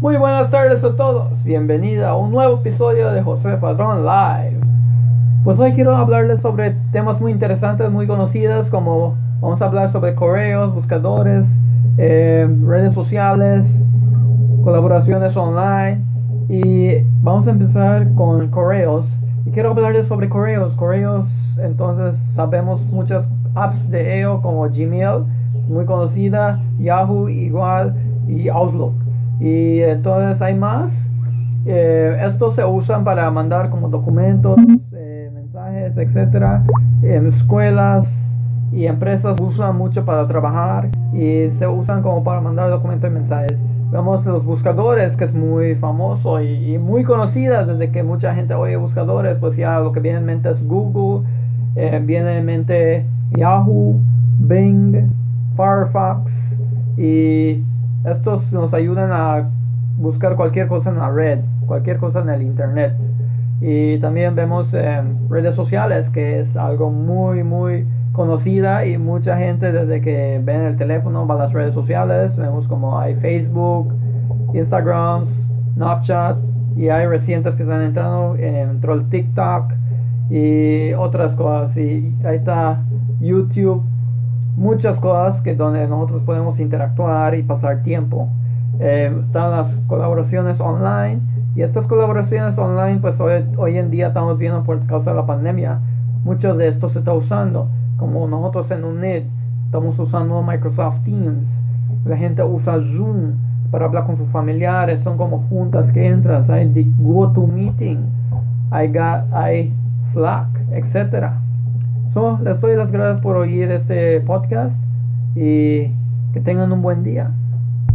Muy buenas tardes a todos, bienvenida a un nuevo episodio de José Padrón Live. Pues hoy quiero hablarles sobre temas muy interesantes, muy conocidos, como vamos a hablar sobre correos, buscadores, eh, redes sociales, colaboraciones online y vamos a empezar con correos. Y quiero hablarles sobre correos. Correos, entonces sabemos muchas apps de ello como Gmail, muy conocida, Yahoo igual y Outlook. Y entonces hay más. Eh, estos se usan para mandar como documentos, eh, mensajes, etcétera. En escuelas y empresas usan mucho para trabajar y se usan como para mandar documentos y mensajes. Vemos los buscadores, que es muy famoso y, muy conocida desde que mucha gente oye buscadores, pues ya lo que viene en mente es Google, eh, viene en mente Yahoo, Bing, Firefox y estos nos ayudan a buscar cualquier cosa en la red, cualquier cosa en el internet. Y también vemos redes sociales, que es algo muy, muy conocida y mucha gente desde que ven el teléfono va a las redes sociales. Vemos como hay Facebook, Instagram, Snapchat y hay recientes que están entrando, entró el TikTok y otras cosas. Y ahí está YouTube muchas cosas que donde nosotros podemos interactuar y pasar tiempo. Eh, están las colaboraciones online y estas colaboraciones online pues hoy, hoy en día estamos viendo por causa de la pandemia muchos de estos se está usando como nosotros en UNED estamos usando Microsoft Teams la gente usa Zoom para hablar con sus familiares son como juntas que entras hay GoToMeeting hay, hay Slack etcétera So, les doy las gracias por oír este podcast y que tengan un buen día.